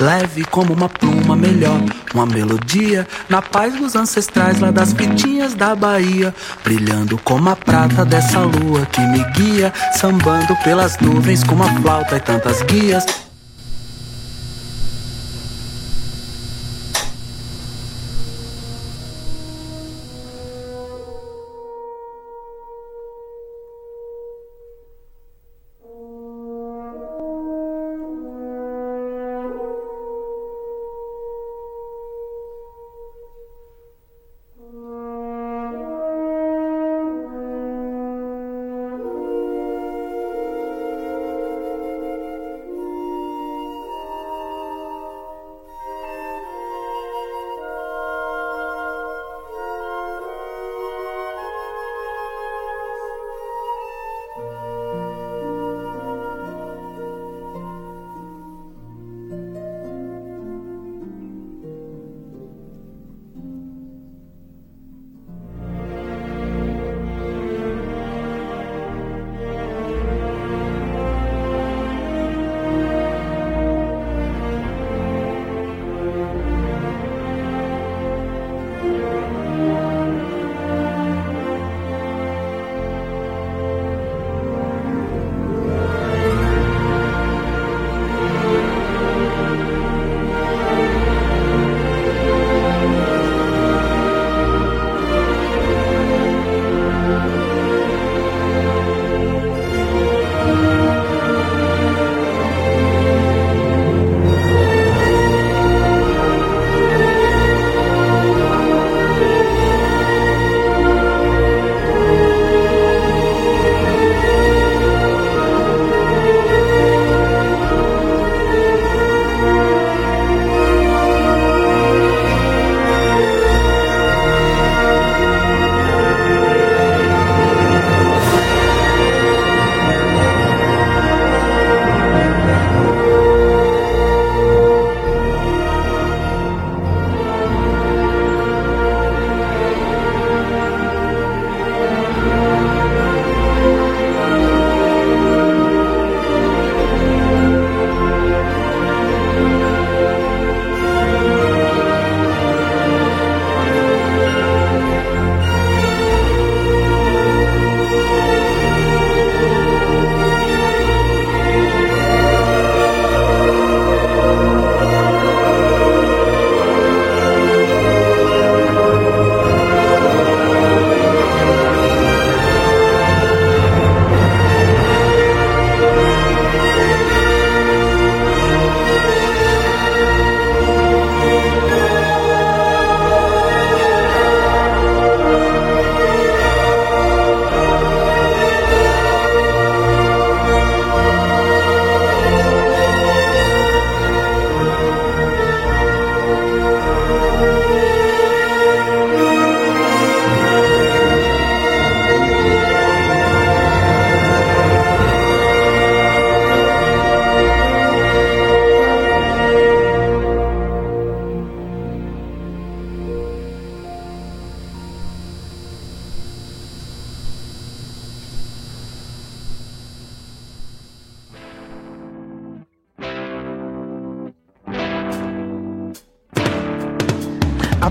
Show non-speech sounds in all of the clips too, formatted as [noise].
leve como uma pluma melhor, uma melodia na paz dos ancestrais lá das fitinhas da Bahia, brilhando como a prata dessa lua que me guia, sambando pelas nuvens com uma flauta e tantas guias.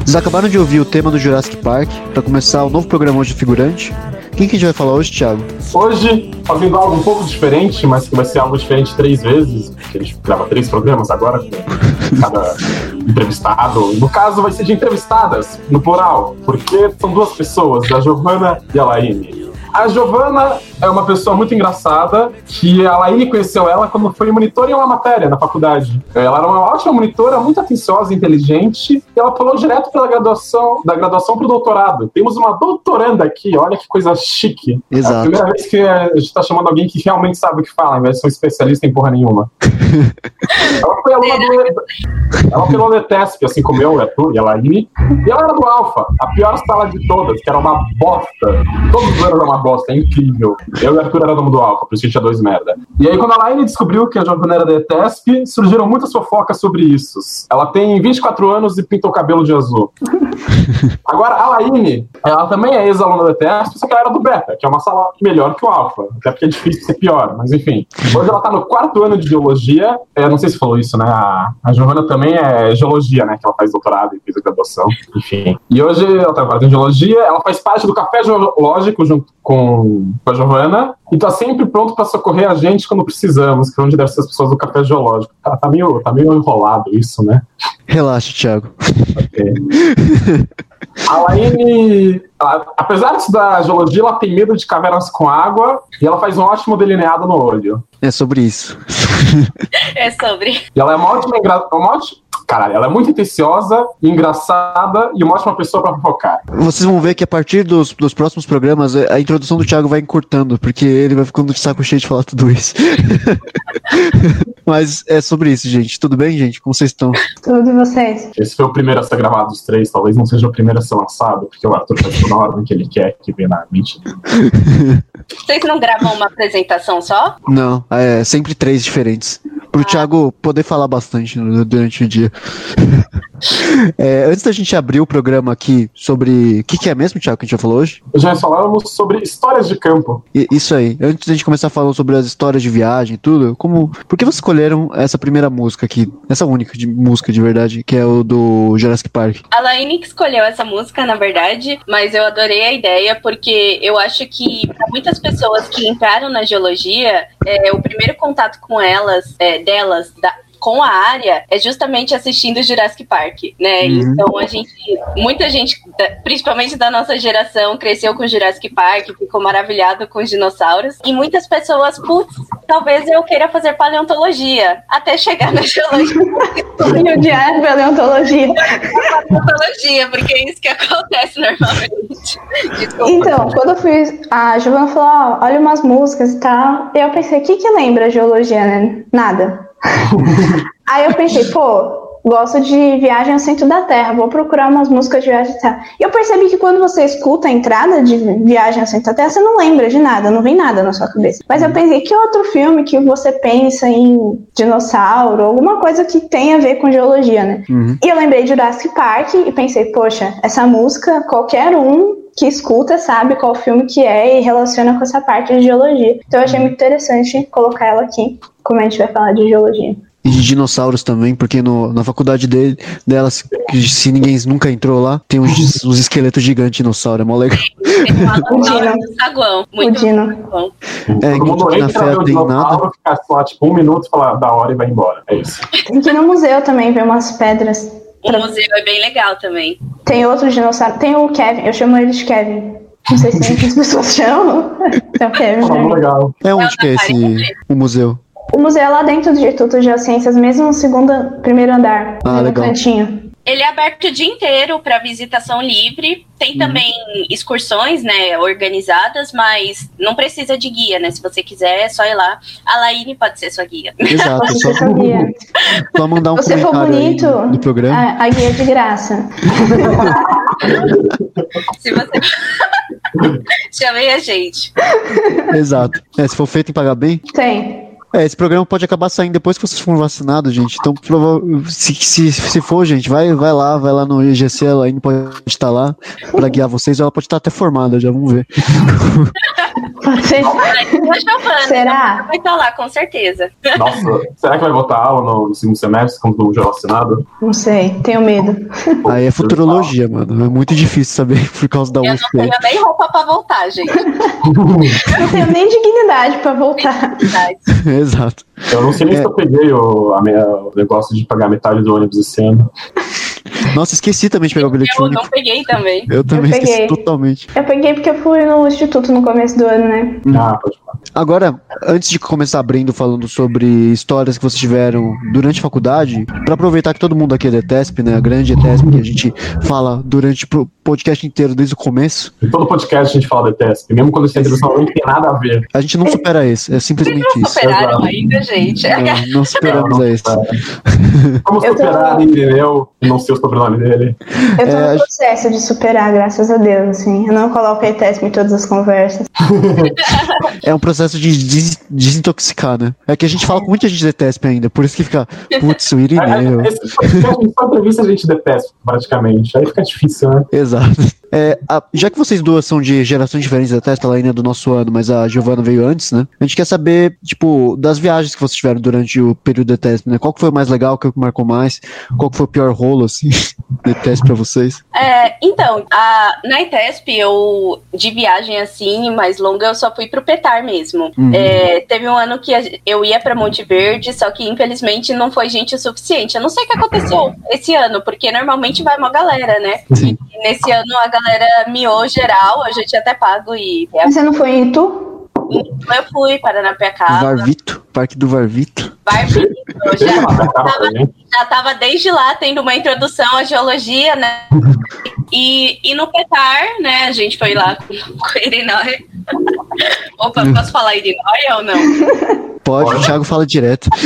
Vocês acabaram de ouvir o tema do Jurassic Park para começar o novo programa hoje figurante. Quem que a gente vai falar hoje, Thiago? Hoje, fazendo algo um pouco diferente, mas que vai ser algo diferente três vezes, porque a gente grava três programas agora, cada entrevistado. No caso, vai ser de entrevistadas, no plural, porque são duas pessoas, a Giovana e a Laine. A Giovana é uma pessoa muito engraçada, que a Laine conheceu ela quando foi monitora em uma matéria na faculdade. Ela era uma ótima monitora, muito atenciosa, inteligente, e ela pulou direto pela graduação, da graduação para o doutorado. Temos uma doutoranda aqui, olha que coisa chique. Exato. É a primeira vez que a gente está chamando alguém que realmente sabe o que fala, de ser um especialista em porra nenhuma. [laughs] ela foi aluna do. Ela foi aluna ETESP, assim como eu, Arthur e a Laine, e ela era do Alfa, a pior sala de todas, que era uma bosta. Todos os anos era uma bosta, é incrível. Eu e o Arthur era dono do Alfa, por isso que tinha dois merda. E aí, quando a Laine descobriu que a Giovanna era da ETESP, surgiram muitas fofocas sobre isso. Ela tem 24 anos e pinta o cabelo de azul. [laughs] Agora, a Laine, ela também é ex-aluna da ETESP, só que ela era do Beta, que é uma sala melhor que o Alfa. Até porque é difícil ser pior, mas enfim. Hoje ela tá no quarto ano de geologia. Eu não sei se falou isso, né? A, a Giovana também é geologia, né? Que ela faz doutorado e fez graduação. Enfim. E hoje ela trabalha em geologia, ela faz parte do Café Geológico junto com, com a Giovana e tá sempre pronto para socorrer a gente quando precisamos, que é onde devem ser as pessoas do Café Geológico. Tá, tá, meio, tá meio enrolado isso, né? Relaxa, Thiago. Okay. [laughs] A Laine, apesar de estudar geologia, ela tem medo de cavernas com água e ela faz um ótimo delineado no olho. É sobre isso. [laughs] é sobre. E ela é uma ótima, uma ótima Caralho, ela é muito atenciosa, engraçada e uma ótima pessoa para focar. Vocês vão ver que a partir dos, dos próximos programas, a introdução do Thiago vai encurtando, porque ele vai ficando de saco cheio de falar tudo isso. [laughs] Mas é sobre isso, gente. Tudo bem, gente? Como vocês estão? Tudo e vocês? Esse foi o primeiro a ser gravado dos três, talvez não seja o primeiro a ser lançado, porque o Arthur faz toda a ordem que ele quer que vem na mente. [laughs] Vocês não gravam uma apresentação só? Não, é sempre três diferentes. Pro ah. Thiago poder falar bastante durante o dia. [laughs] [laughs] É, antes da gente abrir o programa aqui sobre. O que, que, é mesmo, Thiago, que a gente já falou hoje? Já falamos sobre histórias de campo. E, isso aí. Antes da gente começar falando sobre as histórias de viagem e tudo, como. Por que vocês escolheram essa primeira música aqui? Essa única de, música de verdade, que é o do Jurassic Park? A Laine que escolheu essa música, na verdade, mas eu adorei a ideia porque eu acho que para muitas pessoas que entraram na geologia, é, o primeiro contato com elas, é, delas, da, com a área é justamente assistindo Jurassic Park, né? Uhum. Então a gente, muita gente, principalmente da nossa geração, cresceu com Jurassic Park, ficou maravilhado com os dinossauros. E muitas pessoas, putz, talvez eu queira fazer paleontologia, até chegar na geologia. [laughs] e odiar paleontologia. paleontologia, porque é isso que acontece normalmente. Desculpa. Então, quando eu fui, a Giovana falou, oh, olha umas músicas e tal, e eu pensei, o que que lembra a geologia, né? Nada. [laughs] Aí eu pensei, pô, gosto de viagem ao centro da Terra, vou procurar umas músicas de viagem à Terra. E eu percebi que quando você escuta a entrada de viagem ao centro da Terra, você não lembra de nada, não vem nada na sua cabeça. Mas eu pensei, que outro filme que você pensa em dinossauro, alguma coisa que tenha a ver com geologia, né? Uhum. E eu lembrei de Jurassic Park e pensei, poxa, essa música, qualquer um que escuta sabe qual filme que é e relaciona com essa parte de geologia. Então eu achei muito interessante colocar ela aqui como a gente vai falar de geologia. E de dinossauros também, porque no, na faculdade dele, dela, se, se ninguém nunca entrou lá, tem uns, uns esqueletos gigantes de dinossauro, é mó legal. [laughs] o Dino. Saguão, muito o Dino. bom. É, enquanto na fé tem nada. Ficar só, tipo, um minuto, falar da hora e vai embora. É isso. Tem que ir no museu também ver umas pedras. O pra... museu é bem legal também. Tem outros dinossauros. Tem o Kevin, eu chamo ele de Kevin. Não sei se as [laughs] pessoas chamam. [laughs] Então, Kevin. É legal. É onde que é esse o museu? O museu é lá dentro do Instituto de Geociências, mesmo no segundo, primeiro andar, ah, no legal. cantinho. Ele é aberto o dia inteiro para visitação livre. Tem uhum. também excursões, né, organizadas, mas não precisa de guia, né? Se você quiser, é só ir lá. A Laine pode ser sua guia. Exato, [laughs] pode só, sua guia. [laughs] só mandar um Se for bonito, do programa. A, a, guia é de graça. [laughs] Se você Chamei a gente. Exato. É, se for feito em pagar bem? Tem. É, esse programa pode acabar saindo depois que vocês forem vacinados, gente. Então, se, se, se for, gente, vai, vai lá, vai lá no IGC, ela ainda pode estar lá para guiar vocês. Ela pode estar até formada, já vamos ver. [laughs] Será? Vai estar lá, com certeza. Nossa, será que vai voltar aula no segundo semestre, quando já vacinado? Não sei, tenho medo. Aí é futurologia, mano. É muito difícil saber [laughs] por causa da USP. Eu não tenho nem roupa pra voltar, gente. [laughs] eu não tenho nem dignidade pra voltar. [laughs] Exato. Eu não sei nem é. se eu peguei o, a minha, o negócio de pagar metade do ônibus esse ano. Nossa, esqueci também de pegar o bilhete eu único. Eu não peguei também. Eu também eu esqueci totalmente. Eu peguei porque eu fui no instituto no começo do ano, né? Ah, pode falar. Agora, antes de começar abrindo falando sobre histórias que vocês tiveram durante a faculdade, para aproveitar que todo mundo aqui é da ETESP, né? A grande ETESP, que a gente fala durante o podcast inteiro, desde o começo. Em todo podcast a gente fala da ETESP, mesmo quando esse entrevista não tem nada a ver. A gente não supera esse, é simplesmente Vocês não isso. superaram ainda, gente. [laughs] Não, não superamos não, esse. Como superar, tô... entendeu? Não ser os sobrenome dele. Eu tô É, no processo de superar, graças a Deus, assim. Eu não coloco ETESP em todas as conversas. É um processo de des- desintoxicar, né? É que a gente fala com muita gente de TESP ainda, por isso que fica, putz, o Irineu. Esse podcast, só entrevista a gente detesta, praticamente. Aí fica difícil, né? Exato. É, a- já que vocês duas são de gerações diferentes da Testa, ela ainda é do nosso ano, mas a Giovana veio antes, né? A gente quer saber, tipo, das viagens que vocês tiveram durante o período da TESP, né? Qual que foi o mais legal, qual que marcou mais? Qual que foi o pior rolo, assim, [laughs] da TESP pra vocês? É, então, a, na ITESP, eu, de viagem assim, mais longa, eu só fui pro Petar mesmo. Uhum. É, teve um ano que a- eu ia pra Monte Verde, só que infelizmente não foi gente o suficiente. Eu não sei o que aconteceu esse ano, porque normalmente vai uma galera, né? Sim. E nesse ano a galera miou geral, eu já tinha até pago e Mas Você não foi em Itu? eu fui para Paranapiacaba, Varvito, Parque do Varvito. Deixa já, [laughs] a gente. já tava desde lá tendo uma introdução à geologia, né? E, e no Petar, né, a gente foi lá com, com o Irinóia. [laughs] Opa, posso falar Irinóia ou não? [laughs] Pode, o Thiago fala direto. [laughs]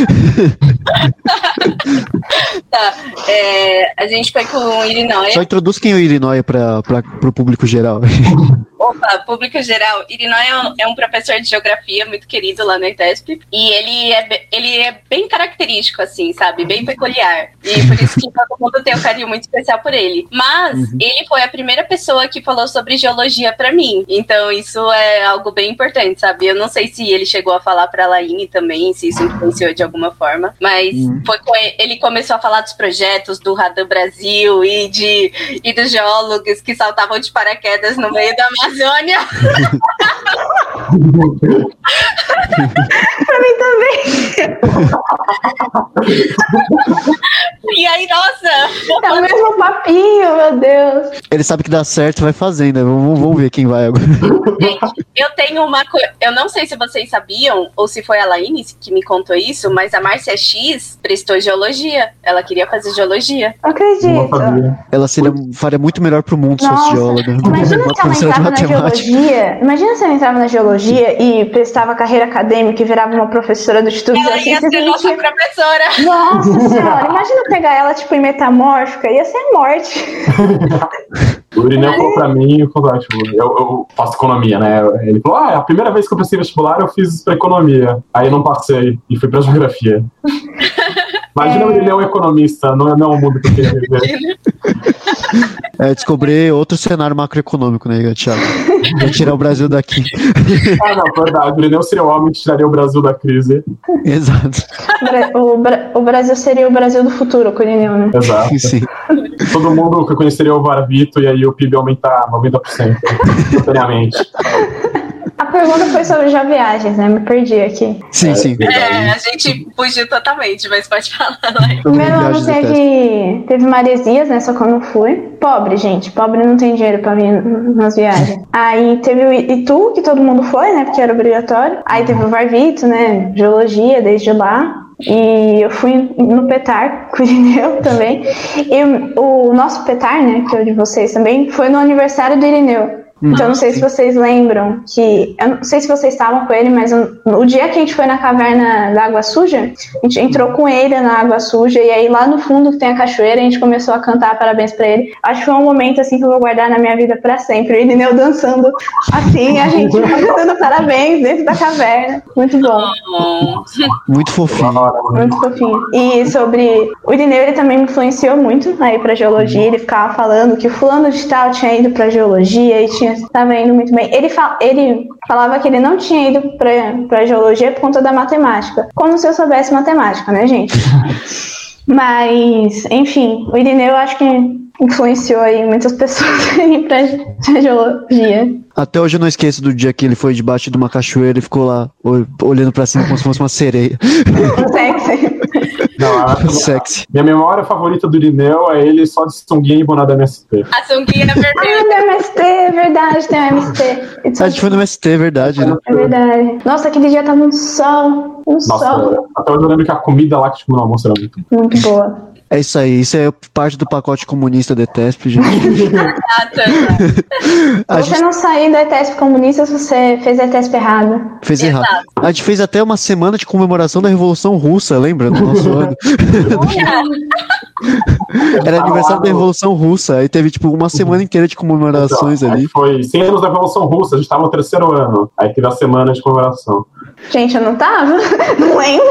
Tá. É, a gente foi com o Irinóia. Só introduz quem é o Irinóia pra, pra, pro público geral. [laughs] Opa, público geral. Irinóia é um, é um professor de geografia muito querido lá na ITESP. E ele é, ele é bem característico, assim, sabe? Bem peculiar. E por isso que todo mundo tem um carinho muito especial por ele. Mas ele foi a primeira pessoa que falou sobre geologia pra mim. Então isso é algo bem importante, sabe? Eu não sei se ele chegou a falar pra Laine também, se isso influenciou de alguma forma. Mas foi com ele, ele começou a falar dos projetos do Radan Brasil e, de, e dos geólogos que saltavam de paraquedas no meio da Amazônia. [laughs] Também. [laughs] E aí, nossa! É o mesmo papinho, meu Deus. Ele sabe que dá certo, vai fazendo, né? Vamos, vamos ver quem vai agora. Gente, eu tenho uma coisa. Eu não sei se vocês sabiam, ou se foi a Laine que me contou isso, mas a Márcia X prestou geologia. Ela queria fazer geologia. Acredito. Ela seria, faria muito melhor pro mundo se fosse Nossa, geóloga. Imagina se ela entrava na geologia. Imagina se ela entrava na geologia e prestava carreira acadêmica e virava uma professora do Instituto de Ela ia ser nossa gente- professora. Nossa senhora, imagina pegar ela, tipo, em metamórfica, ia ser morte. O Irineu falou pra mim, eu, tipo, eu, eu faço economia, né? Ele falou, ah, a primeira vez que eu prestei vestibular eu fiz pra economia. Aí eu não passei e fui pra geografia. Imagina o Irineu economista, não é, não é o mundo que eu queria viver. [laughs] É, descobrir outro cenário macroeconômico, né, Thiago? Vai tirar o Brasil daqui. Ah, não, verdade. O Irineu seria o homem que tiraria o Brasil da crise. Exato. O Bra- O, Bra- o Brasil seria o Brasil do futuro, com o Irineu, né? Exato. Sim. Todo mundo que conheceria o Varvito e aí o PIB aumentar 90% instantaneamente. [laughs] A pergunta foi sobre já viagens, né? Me perdi aqui. Sim, sim. É, a gente fugiu totalmente, mas pode falar, Laine. Primeiro ano teve, teve maresias, né? Só que eu não fui. Pobre, gente. Pobre não tem dinheiro pra vir nas viagens. [laughs] Aí teve o Itu, que todo mundo foi, né? Porque era obrigatório. Aí teve o Varvito, né? Geologia, desde lá. E eu fui no Petar com o Irineu também. E o, o nosso Petar, né? Que é o de vocês também, foi no aniversário do Irineu. Então, não sei se vocês lembram que. Eu não sei se vocês estavam com ele, mas o, dia que a gente foi na caverna da Água Suja, a gente entrou com ele na Água Suja, e aí lá no fundo que tem a cachoeira, a gente começou a cantar parabéns pra ele. Acho que foi um momento assim que eu vou guardar na minha vida pra sempre. O Irineu dançando assim, a gente cantando parabéns dentro da caverna. Muito bom. Muito fofinho. Muito fofinho. E sobre. O Irineu, ele também me influenciou muito aí pra geologia. Ele ficava falando que o fulano de tal tinha ido pra geologia e tinha, tava indo muito bem. Ele, ele falava que ele não tinha ido pra, pra geologia por conta da matemática. Como se eu soubesse matemática, né, gente? [laughs] Mas, enfim, o Irineu eu acho que influenciou aí muitas pessoas [laughs] a ir pra pra geologia. Até hoje eu não esqueço do dia que ele foi debaixo de uma cachoeira e ficou lá ol- olhando pra cima como se fosse uma sereia. Não, a- [laughs] Sexy. minha memória favorita do Irineu é ele só de sunguinha e boná da MST. a sunguinha Ah, vermelha. do MST, é verdade, tem MST. It's A gente foi no MST, é verdade, né? É verdade. Nossa, aquele dia tava um sol. Um sol. Nossa, até hoje eu lembro que a comida lá que tipo, no almoço era muito Muito boa. É isso aí, isso é parte do pacote comunista da ETESP, gente. [laughs] A Se você gente não sair da ETESP comunista, você fez a ETESP errada. fez errado. A gente fez até uma semana de comemoração da Revolução Russa, lembra? No nosso [laughs] ano. Era aniversário da Revolução Russa, aí teve tipo uma semana inteira de comemorações Então, ali. Foi 100 anos da Revolução Russa, a gente tava no terceiro ano. Aí teve a semana de comemoração. Gente, eu não tava? [laughs] Não lembro.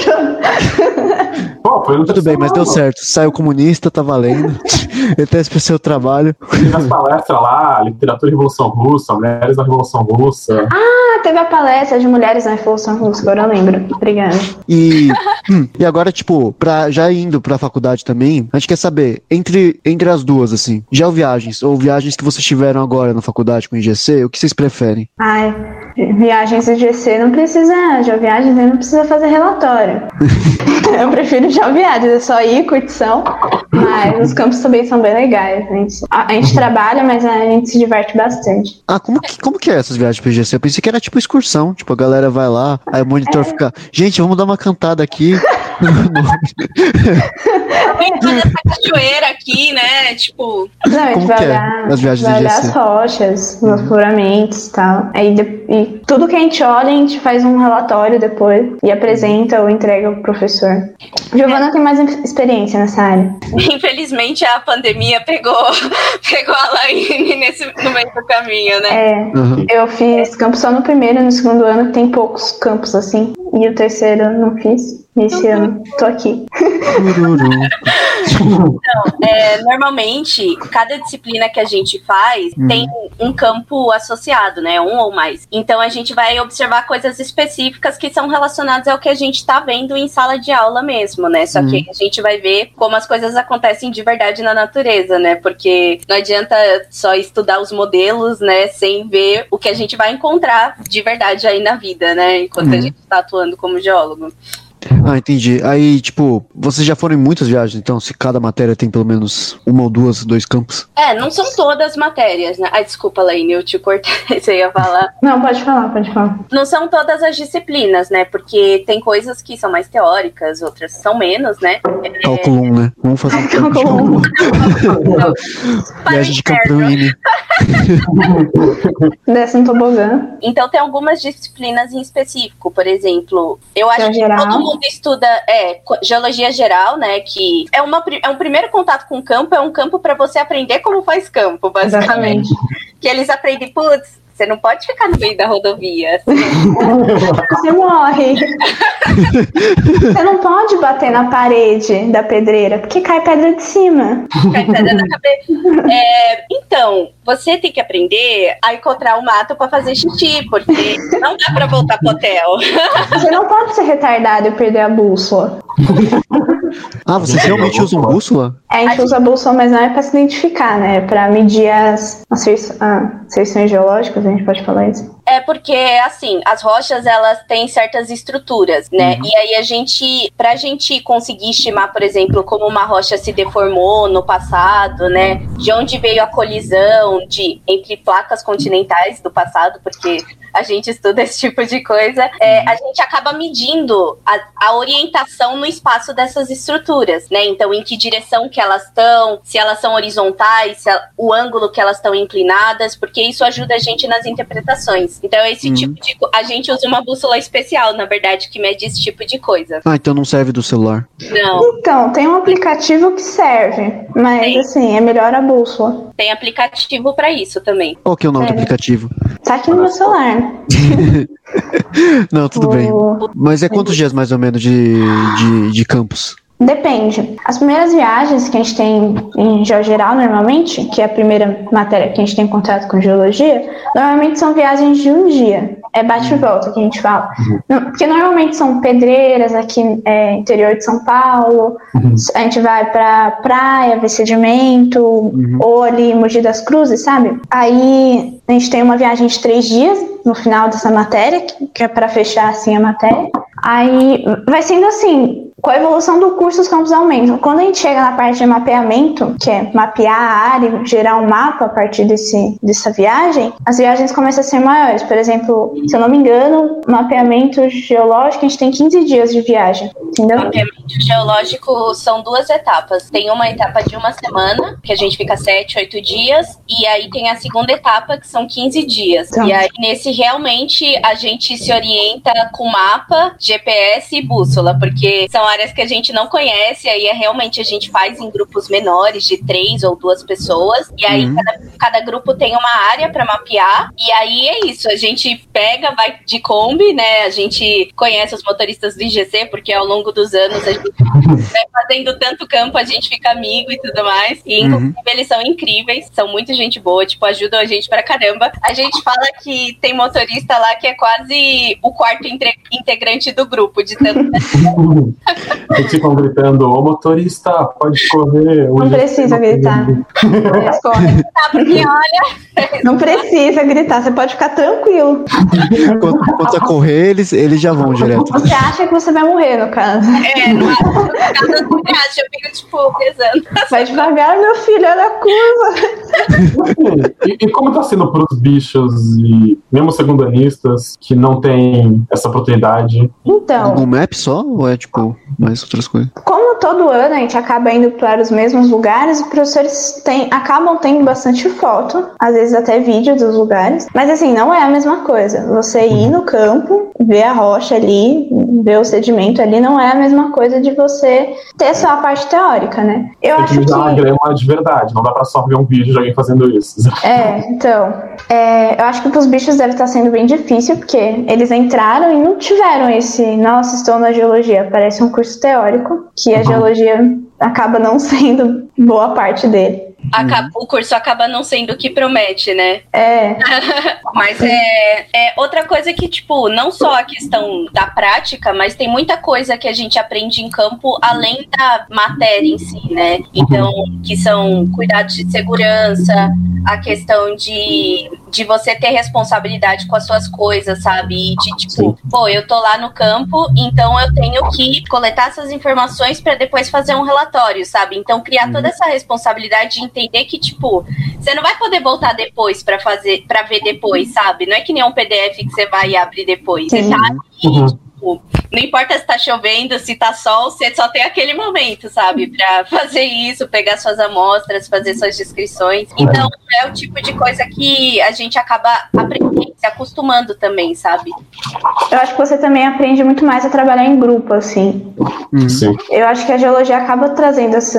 Pô, foi no Tudo bem, terceiro mas deu ano. certo. Saiu comunista, tá valendo. [laughs] ETS pro seu trabalho. Teve as palestras lá, literatura e Revolução Russa, mulheres da Revolução Russa. Ah, teve a palestra de mulheres na Revolução Russa, agora eu lembro. Obrigada. E, [laughs] hum, e agora, tipo, pra, já indo pra faculdade também, a gente quer saber, entre, entre as duas, assim, viagens ou viagens que vocês tiveram agora na faculdade com o IGC, o que vocês preferem? Ai, viagens do GC não precisa. Já viagens não precisa fazer relatório. [laughs] eu prefiro já viagens, é só ir, curtição. Mas os campos também são bem legais. A gente, a- a gente trabalha, mas a gente se diverte bastante. Ah, como que, como que é essas viagens pro IGC? Eu pensei que era tipo excursão, tipo, a galera vai lá, aí o monitor fica, gente, vamos dar uma cantada aqui. [laughs] [laughs] Vem fazer essa cachoeira aqui, né? Tipo, Não, a gente Como vai que é viagens vai GC? as rochas, os afloramentos e tal. Aí de- e tudo que a gente olha, a gente faz um relatório depois e apresenta ou entrega ao professor. Giovana tem mais experiência nessa área. infelizmente a pandemia pegou, [laughs] pegou a Laine nesse, no meio do caminho, né? É, Aham. eu fiz campus só no primeiro e no segundo ano tem poucos campos assim. E o terceiro eu não fiz. Esse ano tô aqui. Tururu. É, normalmente, cada disciplina que a gente faz tem um campo associado, né? Um ou mais. Então a gente vai observar coisas específicas que são relacionadas ao que a gente está vendo em sala de aula mesmo, né? Só que a gente vai ver como as coisas acontecem de verdade na natureza, né? Porque não adianta só estudar os modelos, né? Sem ver o que a gente vai encontrar de verdade aí na vida, né? Enquanto a Uhum. gente está atuando como geólogo. Ah, entendi. Aí, tipo, vocês já foram em muitas viagens, então, se cada matéria tem pelo menos uma ou duas, dois campos. É, não são todas matérias, né? Ai, desculpa, Laine, eu te cortei, [laughs] você ia falar. Não, pode falar, pode falar. Não são todas as disciplinas, né? Porque tem coisas que são mais teóricas, outras são menos, né? Cálculo 1, né? Vamos fazer um Cálculo cálculo. [laughs] Viagem de campeão INE. [laughs] Desce no tobogã. Então tem algumas disciplinas em específico, por exemplo, eu acho que todo mundo estuda é, geologia geral, né? Que é, uma, é um primeiro contato com o campo, é um campo para você aprender como faz campo, basicamente. Exatamente. Que eles aprendem, putz, você não pode ficar no meio da rodovia. [laughs] Você morre. [laughs] Você não pode bater na parede da pedreira, porque cai pedra de cima. Cai pedra na cabeça. [laughs] É, então, você tem que aprender a encontrar o mato para fazer xixi, porque não dá para voltar pro hotel. [laughs] Você não pode ser retardado e perder a bússola. Ah, vocês realmente usam bússola? A gente usa a bússola, mas não é pra se identificar, né? É pra medir as, as fei- ah, feições geológicas, a gente pode falar isso. É porque, assim, as rochas, elas têm certas estruturas, né? E aí a gente, pra gente conseguir estimar, por exemplo, como uma rocha se deformou no passado, né? De onde veio a colisão de, entre placas continentais do passado, porque [laughs] a gente estuda esse tipo de coisa, é, a gente acaba medindo a, a orientação no espaço dessas estruturas, né? Então, em que direção que elas estão, se elas são horizontais, se ela- o ângulo que elas estão inclinadas, porque isso ajuda a gente nas interpretações. Então, esse Uhum. tipo de. A gente usa uma bússola especial, na verdade, que mede esse tipo de coisa. Ah, então não serve do celular. Não, Então, tem um aplicativo que serve, mas Tem. assim, é melhor a bússola. tem aplicativo pra isso também. Qual que é o nome do É. aplicativo? Tá aqui no meu celular. [laughs] Não, tudo bem. O- Mas é quantos dias mais ou menos de, de, de campus? Depende. As primeiras viagens que a gente tem em geogeral, normalmente, que é a primeira matéria que a gente tem contato com geologia, normalmente são viagens de um dia. É bate e volta que a gente fala. Não- Porque normalmente são pedreiras aqui é, interior de São Paulo. A gente vai pra praia, ver sedimento, ou ali em Mogi das Cruzes, sabe? Aí a gente tem uma viagem de três dias no final dessa matéria, que é para fechar assim a matéria. Aí vai sendo assim, com a evolução do curso, os campos aumentam. Quando a gente chega na parte de mapeamento, que é mapear a área, gerar um mapa a partir desse, dessa viagem, as viagens começam a ser maiores. Por exemplo, se eu não me engano, mapeamento geológico, a gente tem 15 dias de viagem, entendeu? Mapeamento geológico são duas etapas. Tem uma etapa de uma semana, que a gente fica 7, 8 dias, e aí tem a segunda etapa, que são 15 dias. Tá. E aí, nesse, realmente, a gente se orienta com mapa GPS e bússola, porque são áreas que a gente não conhece, aí é realmente a gente faz em grupos menores, de três ou duas pessoas, e aí Uhum. cada, cada grupo tem uma área para mapear, e aí é isso, a gente pega, vai de Kombi, né? A gente conhece os motoristas do IGC, porque ao longo dos anos a gente [laughs] vai fazendo tanto campo, a gente fica amigo e tudo mais. E Uhum. inclusive eles são incríveis, são muito gente boa, tipo, ajudam a gente pra caramba. A gente fala que tem motorista lá que é quase o quarto integrante do grupo, de tanto [laughs] Eles ficam gritando, ô motorista, pode correr. Não precisa gritar. Eles correm. tá, porque olha, Não precisa gritar, você pode ficar tranquilo. Quando, quando a correr, eles, eles já vão direto. Você acha que você vai morrer, no caso. é, no caso do eu fico, tipo, rezando. Vai devagar, meu filho, olha a curva. E, e como tá sendo pros bichos e mesmo segundanistas que não tem essa oportunidade? Então, Google Maps só ou é tipo mais outras coisas? como todo ano a gente acaba indo para os mesmos lugares, os professores têm, acabam tendo bastante foto, às vezes até vídeo dos lugares, mas assim, não é a mesma coisa. Você ir no campo, ver a rocha ali, ver o sedimento ali, não é a mesma coisa de você ter só a parte teórica, né? Eu Tem acho que uma que. grama de verdade, não dá pra só ver um vídeo de alguém fazendo isso. [laughs] É, então. é, eu acho que para os bichos deve estar sendo bem difícil, porque eles entraram e não tiveram esse. Nossa, estou na geologia. Parece um curso teórico, que a Uhum. Geologia acaba não [laughs] sendo boa parte dele. Acaba- o curso acaba não sendo o que promete, né? É, [laughs] Mas é, é outra coisa que, tipo, não só a questão da prática, mas tem muita coisa que a gente aprende em campo além da matéria em si, né? Então, que são cuidados de segurança, a questão de, de você ter responsabilidade com as suas coisas, sabe? E de, tipo, pô, eu tô lá no campo, então eu tenho que coletar essas informações para depois fazer um relatório, sabe? Então, criar toda essa responsabilidade de entender que, tipo, você não vai poder voltar depois pra fazer, para ver depois, sabe? Não é que nem um PDF que você vai abrir depois. Você Sim. tá ali, Uhum. Tipo, não importa se tá chovendo, se tá sol, você só tem aquele momento, sabe? Pra [laughs] fazer isso, pegar suas amostras, fazer suas descrições. Então, é o tipo de coisa que a gente acaba aprendendo, se acostumando também, sabe? eu acho que você também aprende muito mais a trabalhar em grupo, assim. Uhum. Sim. Eu acho que a geologia acaba trazendo esse,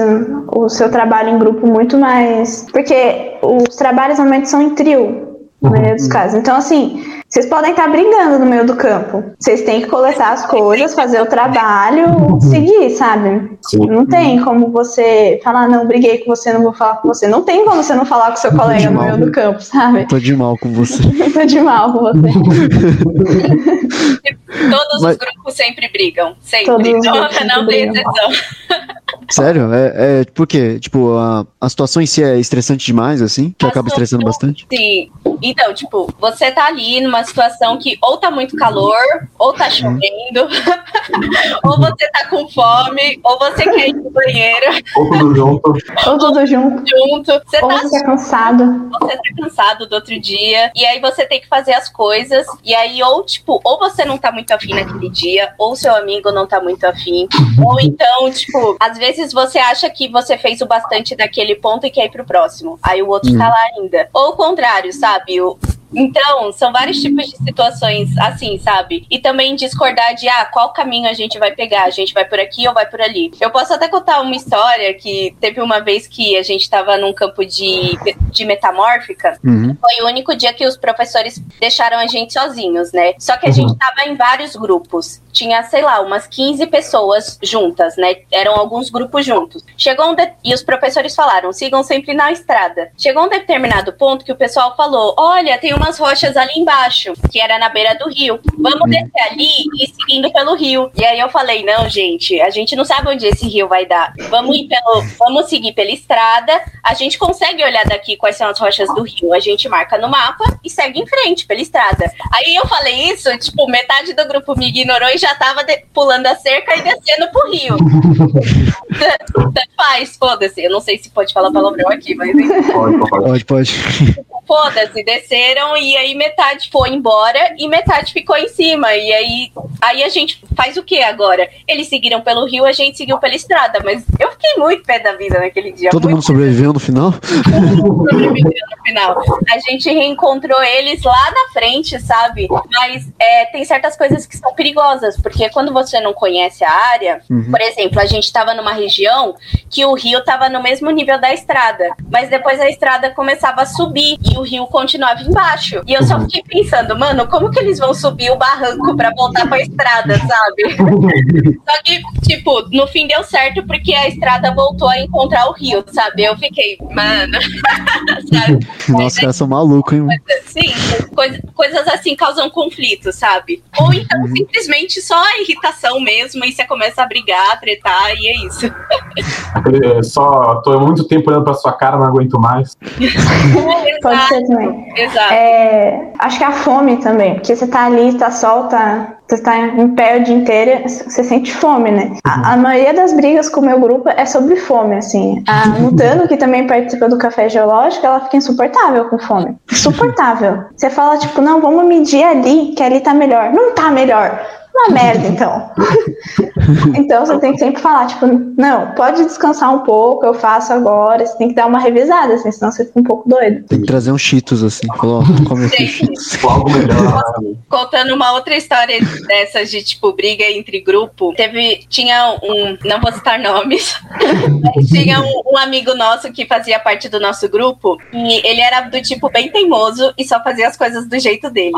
o seu trabalho em grupo muito mais. Porque os trabalhos normalmente são em trio, na maioria dos casos. Então, assim, vocês podem estar brigando no meio do campo. Vocês têm que coletar as coisas, fazer o trabalho, seguir, sabe? Sim. Não tem como você falar, não, briguei com você, não vou falar com você. Não tem como você não falar com seu colega no meio do campo, sabe? Tô de mal com você. [laughs] Tô de mal com você. [laughs] Todos Mas- os grupos sempre brigam. Sempre. Todos os não, grupos não sempre tem exceção. Sério? É, é por quê? Tipo, a, a situação em si é estressante demais, assim? Que A acaba estressando bastante? Sim. Então, tipo, você tá ali numa situação que ou tá muito calor, ou tá chovendo, [laughs] ou você tá com fome, ou você quer ir no banheiro Ou tudo junto. Ou tudo junto. junto. Você Ou tá você tá cansado. você tá cansado do outro dia, e aí você tem que fazer as coisas, e aí ou, tipo, ou você não tá muito afim naquele dia, ou seu amigo não tá muito afim, ou então, tipo, às vezes você acha que você fez o bastante naquele ponto e quer ir pro próximo, aí o outro Hum. tá lá ainda. Ou o contrário, sabe? O- Então, são vários tipos de situações assim, sabe? E também discordar de, ah, qual caminho a gente vai pegar? A gente vai por aqui ou vai por ali? Eu posso até contar uma história que teve uma vez que a gente tava num campo de, de metamórfica, Uhum. foi o único dia que os professores deixaram a gente sozinhos, né? Só que a gente tava em vários grupos. Tinha, sei lá, umas 15 pessoas juntas, né? Eram alguns grupos juntos. Chegou um de... E os professores falaram: sigam sempre na estrada. Chegou um determinado ponto que o pessoal falou: olha, tem umas rochas ali embaixo, que era na beira do rio. Vamos descer ali e ir seguindo pelo rio. E aí eu falei: não, gente, a gente não sabe onde esse rio vai dar. Vamos ir pelo. Vamos seguir pela estrada. A gente consegue olhar daqui quais são as rochas do rio. A gente marca no mapa e segue em frente pela estrada. Aí eu falei isso, tipo, metade do grupo me ignorou e já tava de- pulando a cerca e descendo pro rio. [laughs] Tanto faz, foda-se. Eu não sei se pode falar palavrão aqui, mas enfim. Pode, pode. Pode, pode. Foda-se, desceram e aí metade foi embora e metade ficou em cima. E aí, aí a gente faz o que agora? Eles seguiram pelo rio, a gente seguiu pela estrada, mas eu fiquei muito pé da vida naquele dia. Todo mundo sobreviveu no final? Todo mundo sobreviveu no final. A gente reencontrou eles lá na frente, sabe? Mas é, tem certas coisas que são perigosas, porque quando você não conhece a área, uhum. por exemplo, a gente estava numa região que o rio estava no mesmo nível da estrada, mas depois a estrada começava a subir e o rio continuava embaixo. E eu só fiquei pensando, mano, como que eles vão subir o barranco para voltar para a estrada, sabe? [laughs] só que, tipo, no fim deu certo porque a estrada voltou a encontrar o rio, sabe? Eu fiquei, mano. [laughs] Nossa, caras são malucos, hein? Sim, coisa, coisas assim causam conflito, sabe? Ou então uhum. simplesmente só a irritação mesmo e você começa a brigar, a tretar e é isso. É, só tô há muito tempo olhando pra sua cara, não aguento mais. Pode [laughs] também. Exato. É, acho que a fome também, porque você tá ali, tá solta, você tá em pé o dia inteiro, você sente fome, né? A, a, maioria das brigas com o meu grupo é sobre fome, assim. A [laughs] Mutano, que também participa do café geológico, ela fica insuportável com fome. Insuportável. Você fala, tipo, não, vamos medir ali, que ali tá melhor. Não tá melhor uma merda, então. [laughs] então você tem que sempre falar, tipo, não, pode descansar um pouco, eu faço agora, você tem que dar uma revisada, assim, senão você fica um pouco doido. Tem que trazer um Cheetos, assim, falou, come aqui Cheetos. Algo melhor. Contando uma outra história dessas de, tipo, briga entre grupo, teve, tinha um, não vou citar nomes, mas tinha um, um amigo nosso que fazia parte do nosso grupo, e ele era do tipo bem teimoso e só fazia as coisas do jeito dele.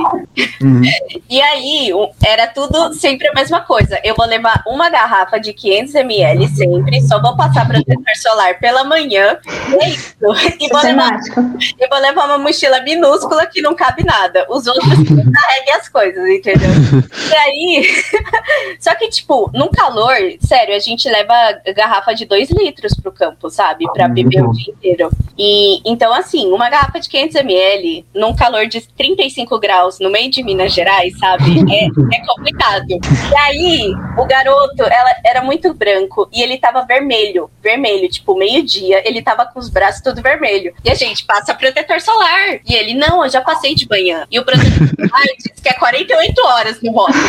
Uhum. E aí, era tudo sempre a mesma coisa. Eu vou levar uma garrafa de 500 ml sempre, só vou passar protetor solar pela manhã. E é isso. E vou, levar, e vou levar uma mochila minúscula que não cabe nada. Os outros carreguem as coisas, entendeu? [laughs] E aí. [laughs] só que, tipo, num calor, sério, a gente leva garrafa de 2 litros pro campo, sabe? Pra beber o dia inteiro. E então, assim, uma garrafa de 500 ml num calor de 35 graus no meio de Minas Gerais, sabe? É, é complicado. E aí, o garoto, ela era muito branco e ele tava vermelho, vermelho, tipo, meio-dia, ele tava com os braços tudo vermelho. E a gente passa protetor solar. E ele, não, eu já passei de manhã. E o protetor solar [laughs] disse que é 48 horas no rosto. [laughs]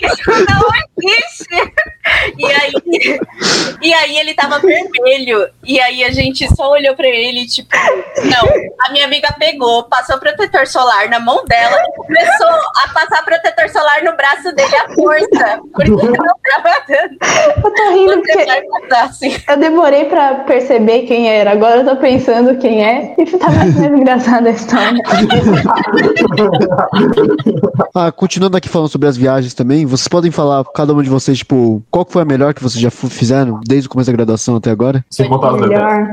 Isso não existe. E aí, e aí ele tava vermelho. E aí a gente só olhou pra ele, tipo, não. A minha amiga pegou, passou protetor solar na mão dela e começou a passar protetor solar no braço dele à força. Porque não tava dando. Eu tô rindo porque assim. eu demorei pra perceber quem era. Agora eu tô pensando quem é e tá mais engraçada a história. [laughs] ah, continuando aqui falando sobre as viagens também, vocês podem falar, cada um de vocês, tipo, qual foi a melhor que vocês já fizeram desde o começo da graduação até agora? Sem contar melhor,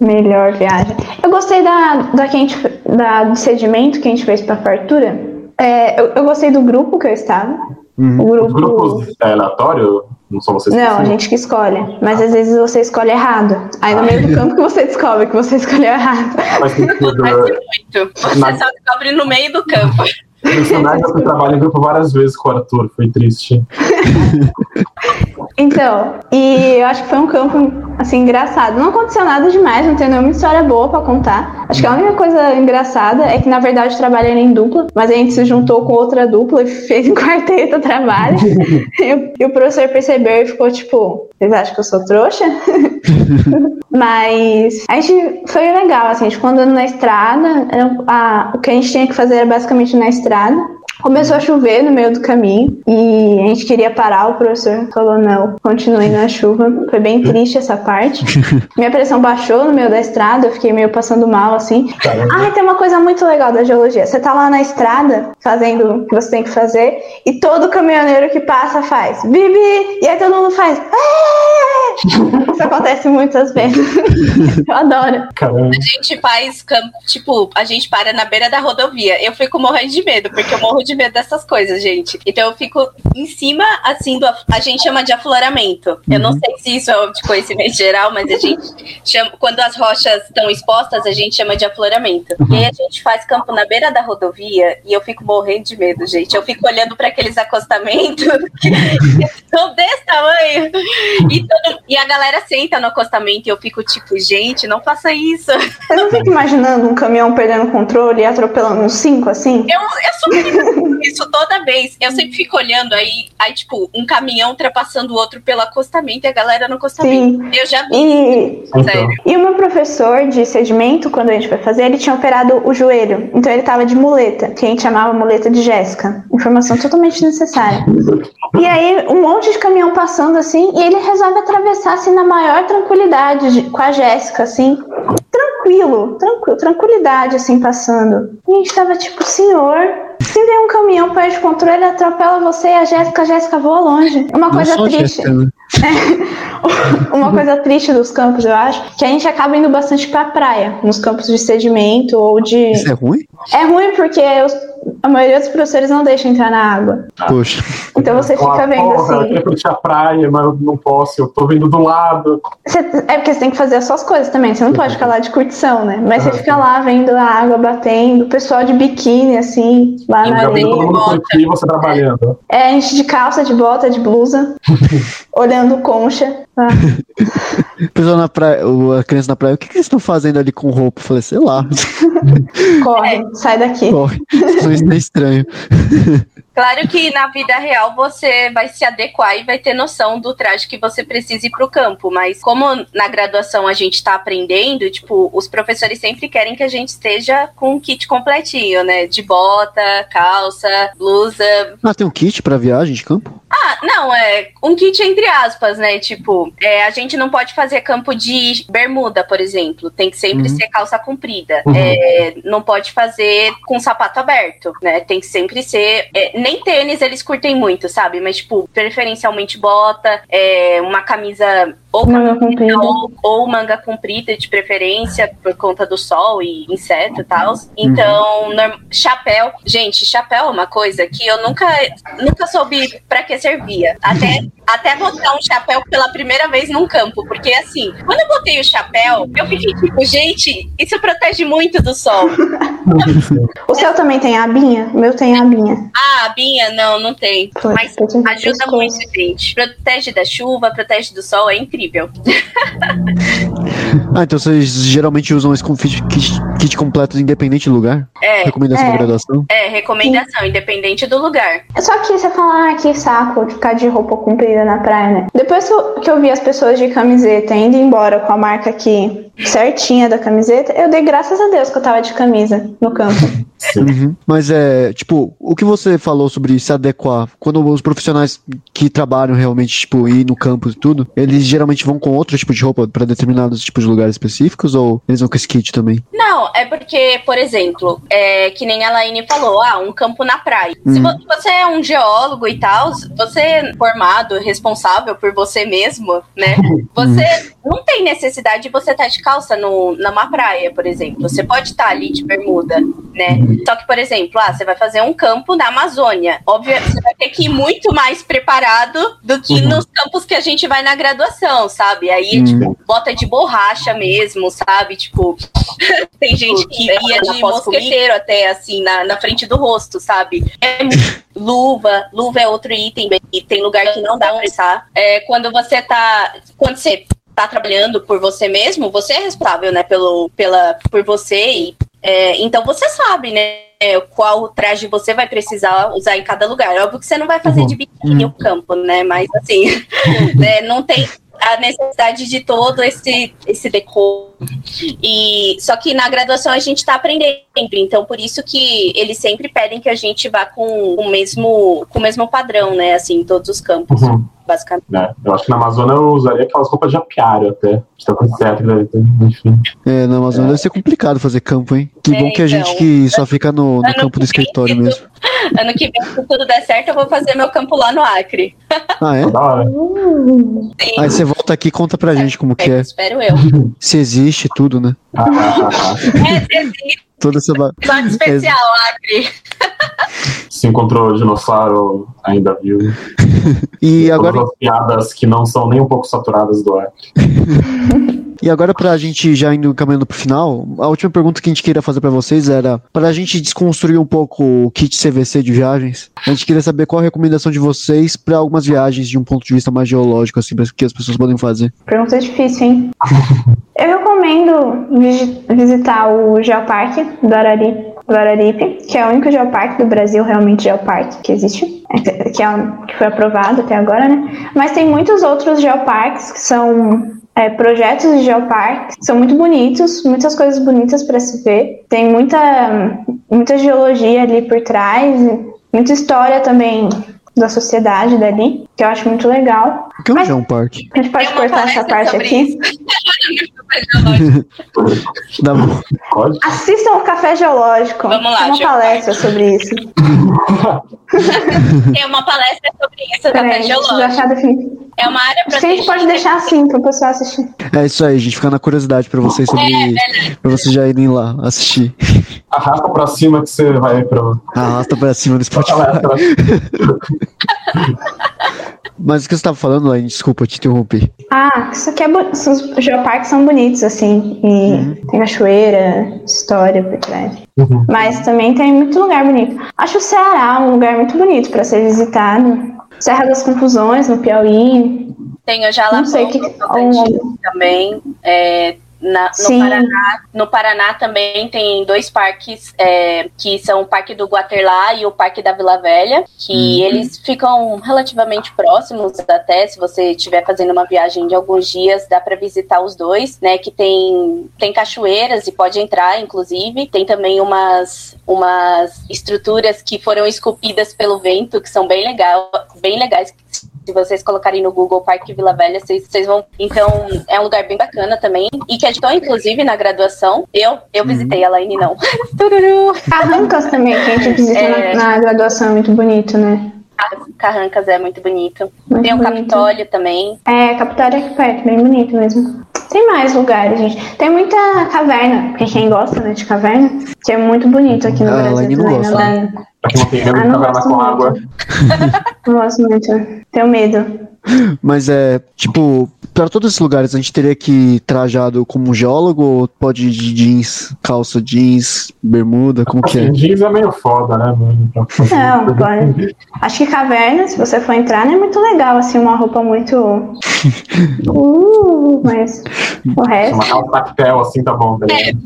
melhor viagem. Eu gostei da, da, que a gente, da, do sedimento que a gente fez pra fartura. É, eu, eu, gostei do grupo que eu estava. Uhum. O grupo... Os grupos é aleatório? Não são vocês Não, a gente que escolhe. Mas às vezes você escolhe errado. Aí no meio do campo que [laughs] você descobre que você escolheu errado. Mas [laughs] tem muito. Você Na... só descobre no meio do campo. Personagem eu trabalho em grupo várias vezes com o Arthur, foi triste. [laughs] então, e eu acho que foi um campo, assim, engraçado. Não aconteceu nada demais, não tem nenhuma história boa para contar. Acho que a única coisa engraçada é que, na verdade, eu trabalhei em dupla, mas a gente se juntou com outra dupla e [laughs] fez um quarteto o trabalho. [laughs] e, o, e o professor percebeu e ficou tipo, vocês acham que eu sou trouxa? [laughs] mas a gente foi legal, assim, a gente ficou andando na estrada, a, o que a gente tinha que fazer era basicamente na estrada. Começou a chover no meio do caminho e a gente queria parar, o professor falou não, continue na chuva. Foi bem triste essa parte. [laughs] Minha pressão baixou no meio da estrada, eu fiquei meio passando mal assim. Ah, tem uma coisa muito legal da geologia. Você tá lá na estrada fazendo o que você tem que fazer e todo caminhoneiro que passa faz Bibi! E aí todo mundo faz Aaah! Isso acontece muitas vezes. [laughs] eu adoro. Caramba. A gente faz, tipo, a gente para na beira da rodovia. Eu fico morrendo de medo, porque eu morro de medo dessas coisas, gente. Então eu fico em cima, assim, do. A gente chama de afloramento. Uhum. Eu não uhum. sei se isso é de conhecimento geral, mas a gente chama. Quando as rochas estão expostas, a gente chama de afloramento. Uhum. E aí a gente faz campo na beira da rodovia e eu fico morrendo de medo, gente. Eu fico olhando para aqueles acostamentos [laughs] que são desse tamanho. E, todo, e a galera senta no acostamento e eu fico tipo, gente, não faça isso. Você não fica imaginando um caminhão perdendo controle e atropelando uns cinco assim? Eu, eu isso toda vez. Eu sempre fico olhando aí, aí, tipo, um caminhão ultrapassando o outro pelo acostamento e a galera no acostamento. Sim. Eu já vi. E, Sério. e o meu professor de sedimento, quando a gente foi fazer, ele tinha operado o joelho. Então ele tava de muleta, que a gente chamava muleta de Jéssica. Informação totalmente necessária. E aí, um monte de caminhão passando assim, e ele resolve atravessar assim na maior tranquilidade de- com a Jéssica, assim. Tranquilo, tranquilo, tranquilidade, assim, passando. E a gente tava tipo, senhor. Se vem um caminhão, perde o controle, ele atropela você e a Jéssica, a Jéssica voa longe. Uma coisa triste. Jéssica, né? [laughs] Uma coisa triste dos campos, eu acho, que a gente acaba indo bastante pra praia, nos campos de sedimento ou de. Isso é ruim? É ruim porque os- a maioria dos professores não deixa entrar na água. Poxa. Então você Fala, fica vendo Porra, eu assim. queria curtir a praia, mas eu não posso, eu tô vendo do lado. Você- é porque você tem que fazer as suas coisas também. Você não pode ficar lá de curtição, né? Mas você Ah, fica lá vendo a água batendo, o pessoal de biquíni, assim, lá na areia. todo mundo curtir você trabalhando. É, a gente de calça, de bota, de blusa, [laughs] olhando concha. Ah, [laughs] O pessoal na praia, o- a criança na praia, o que, que eles estão fazendo ali com roupa? Eu falei, sei lá, corre, sai daqui. corre. Isso é estranho. [laughs] Claro que na vida real você vai se adequar e vai ter noção do traje que você precisa ir pro campo, mas como na graduação a gente tá aprendendo, tipo, os professores sempre querem que a gente esteja com um kit completinho, né? De bota, calça, blusa. Ah, tem um kit pra viagem de campo? Ah, não, é um kit entre aspas, né? Tipo, é, a gente não pode fazer campo de bermuda, por exemplo. Tem que sempre Uhum. ser calça comprida. Uhum. É, não pode fazer com sapato aberto, né? Tem que sempre ser. é, nem tênis eles curtem muito, sabe? Mas, tipo, preferencialmente bota, é, uma camisa ou Manga comprida. ou, ou manga comprida de preferência por conta do sol e inseto e tal. Então, norm- chapéu, gente, chapéu é uma coisa que eu nunca nunca soube pra que servia. Até até botar um chapéu pela primeira vez num campo, porque assim, quando eu botei o chapéu, eu fiquei tipo, gente, isso protege muito do sol. O seu também tem a abinha? O meu tem a abinha. Ah, a Binha, não, não tem. Pô, Mas ajuda muito, gente. Protege da chuva, protege do sol, é incrível. [laughs] Ah, então vocês geralmente usam esse kit, kit, kit completo independente do lugar? É, Recomendação É. da graduação? é recomendação, independente do lugar. Só que você fala, ah, que saco de ficar de roupa comprida na praia, né? Depois que eu, que eu vi as pessoas de camiseta indo embora com a marca aqui certinha da camiseta, eu dei graças a Deus que eu tava de camisa no campo. [laughs] Uhum. Mas é, tipo, o que você falou sobre se adequar, quando os profissionais que trabalham realmente, tipo, ir no campo e tudo, eles geralmente vão com outro tipo de roupa pra determinados tipos de lugares específicos ou eles vão com esse kit também? Não, é porque, por exemplo, é, que nem a Laine falou, ah, um campo na praia. Se Uhum. vo- você é um geólogo e tal, você é formado, responsável por você mesmo, né? [laughs] Você não tem necessidade de você estar de calça no, numa praia, por exemplo. Você pode estar ali de bermuda, né? Só que, por exemplo, ah, você vai fazer um campo na Amazônia. Óbvio, você vai ter que ir muito mais preparado do que Uhum. nos campos que a gente vai na graduação, sabe? Aí, Uhum. tipo, bota de borracha mesmo, sabe? Tipo, [laughs] tem gente que ia de mosqueteiro até, assim, na, na frente do rosto, sabe? É muito- luva, luva é outro item, e tem lugar que não dá pra usar. É, quando você tá. Quando você tá trabalhando por você mesmo, você é responsável, né, pelo, pela, por você e é, então você sabe, né? Qual traje você vai precisar usar em cada lugar. Óbvio que você não vai fazer Uhum. de biquíni o campo, né? Mas assim, [laughs] né, não tem a necessidade de todo esse, esse decor. E só que na graduação a gente está aprendendo, então por isso que eles sempre pedem que a gente vá com o mesmo, com o mesmo padrão, né? Assim, em todos os campos, Uhum. Basicamente. né? Eu acho que na Amazônia eu usaria aquelas roupas de apiário até. Está tudo certo, deve ter, enfim. É, na Amazônia deve ser complicado fazer campo, hein? Que É, bom que a gente então. que só fica no, no campo do vem, escritório se mesmo. Ano que vem, se tudo der certo, eu vou fazer meu campo lá no Acre. Ah, é? Sim, Aí você volta aqui e conta pra gente como que é. espero eu. Se existe tudo, né? Ah, ah, ah, ah. É, esse Toda essa. episódio especial, Acre. Se encontrou dinossauro ainda viu. [laughs] E Todas agora, as piadas que não são nem um pouco saturadas do ar. [laughs] E agora, pra gente já indo caminhando pro final, a última pergunta que a gente queria fazer pra vocês era pra gente desconstruir um pouco o kit CVC de viagens. A gente queria saber qual a recomendação de vocês pra algumas viagens de um ponto de vista mais geológico, assim, que as pessoas podem fazer. Pergunta difícil, hein? [laughs] Eu recomendo visi- visitar o Geoparque do Araripe, do Araripe, que é o único geoparque do Brasil, realmente geoparque que existe, é, que, que é um- que foi aprovado até agora, né? Mas tem muitos outros geoparques que são é, projetos de geoparques, que são muito bonitos, muitas coisas bonitas para se ver. Tem muita, muita geologia ali por trás, muita história também da sociedade dali, que eu acho muito legal. O que é um geoparque? A gente pode cortar essa parte [laughs] sobre aqui. Dá bom. Assistam o Café Geológico. Vamos lá, Tem uma palestra sobre isso. [laughs] Tem uma palestra sobre isso, Café Peraí, preciso Geológico. achar definido. É uma área que a gente pode deixar assim para o pessoal assistir. É isso aí, gente. Fica na curiosidade pra vocês sobre. pra vocês já irem lá assistir. [laughs] Arrasta pra cima que você vai pro. Arrasta pra cima no Spotify. [laughs] Mas o que você tava falando, Laine? Desculpa, te interrompi. Ah, isso aqui é bonito. Os geoparques são bonitos, assim. E tem cachoeira, história por trás. Uhum. Mas também tem muito lugar bonito. Acho o Ceará um lugar muito bonito para ser visitado. Serra das Confusões, no Piauí. Tem o Jalapão, Não sei o que- Tocantins também. é, na- no. Paraná, no Paraná também tem dois parques é, que são o Parque do Guaterlá e o Parque da Vila Velha, que eles ficam relativamente próximos até, se você estiver fazendo uma viagem de alguns dias, dá para visitar os dois, né? Que tem, tem cachoeiras e pode entrar, inclusive. Tem também umas, umas estruturas que foram esculpidas pelo vento, que são bem, legal, bem legais. Se vocês colocarem no Google Parque Vila Velha, vocês, vocês vão. Então, é um lugar bem bacana também. E que editou, inclusive, na graduação. Eu, eu visitei a Laine, não. [laughs] Tururu. Carrancas também, que a gente visita É. na, na graduação, é muito bonito, né? Carrancas é muito bonito. Muito Tem o bonito. Capitólio também. É, Capitólio é aqui perto, bem bonito mesmo. Tem mais lugares, gente. Tem muita caverna, pra quem gosta né, de caverna, que é muito bonito aqui no Ah, Brasil não também, gosta. né? Pra quem não tem medo Ah, de caverna gosto com muito. água. Não gosto muito. Tenho medo. Mas é, tipo, pra todos esses lugares a gente teria que ir trajado como geólogo ou pode ir de jeans, calça jeans, bermuda, como que Assim, é? jeans é meio foda, né? Não, pode. Acho que caverna, se você for entrar, não é muito legal, assim, uma roupa muito. [laughs] Uh, mas o resto. Uma calça tactel, assim, tá bom. Tá ligado?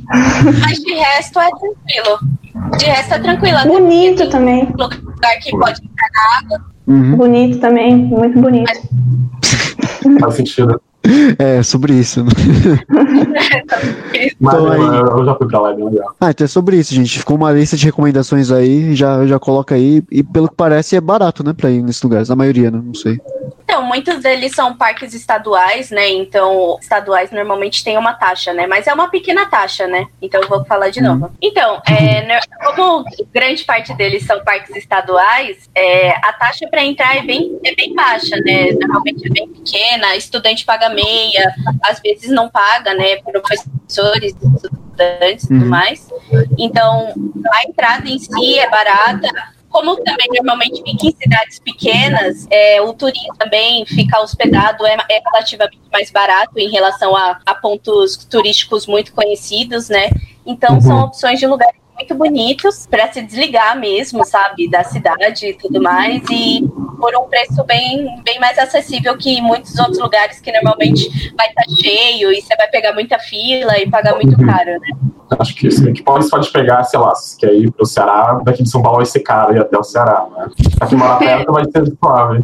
Mas de resto é tranquilo. De resto é tranquilo. Bonito também. lugar que pode entrar na água. Uhum. Bonito também, muito bonito. Faz sentido. É, sobre isso. né? [laughs] Mas Então, eu, aí- eu já fui pra lá, é legal. Ah, então é sobre isso, gente. Ficou uma lista de recomendações aí, já, já coloca aí. E pelo que parece é barato, né, pra ir nesses lugares. A maioria, né? Não sei. Então, muitos deles são parques estaduais, né? Então, estaduais normalmente têm uma taxa, né? Mas é uma pequena taxa, né? Então, eu vou falar de novo. Então, é, né, como grande parte deles são parques estaduais, é, a taxa para entrar é bem, é bem baixa, né? Normalmente é bem pequena, estudante paga meia, às vezes não paga, né? Professores, estudantes e tudo Uhum. mais. Então, a entrada em si é barata. Como também normalmente fica em cidades pequenas, é, o turismo também ficar hospedado é, é relativamente mais barato em relação a, a pontos turísticos muito conhecidos, né? Então são opções de lugares muito bonitos para se desligar mesmo, sabe, da cidade e tudo mais, e por um preço bem, bem mais acessível que muitos outros lugares que normalmente vai estar cheio e você vai pegar muita fila e pagar muito caro, né? Acho que sim. Que pode, pode pegar, sei lá, se quer ir pro Ceará, daqui de São Paulo vai ser caro ir até o Ceará, né? Quem mora perto vai ser suave.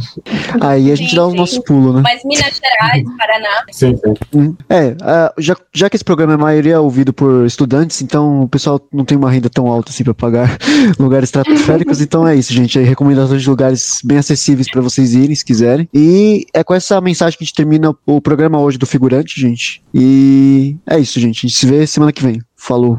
Aí a gente Sim, dá o nosso pulo, né? Mas Minas Gerais, Paraná, Sim, sim. Hum. É, ah, já, já que esse programa é a maioria ouvido por estudantes, então o pessoal não tem uma renda tão alta assim pra pagar [laughs] lugares estratosféricos, então é isso, gente. Aí recomendações de lugares bem acessíveis pra vocês irem, se quiserem. E é com essa mensagem que a gente termina o programa hoje do figurante, gente. E é isso, gente. A gente se vê semana que vem. Falou.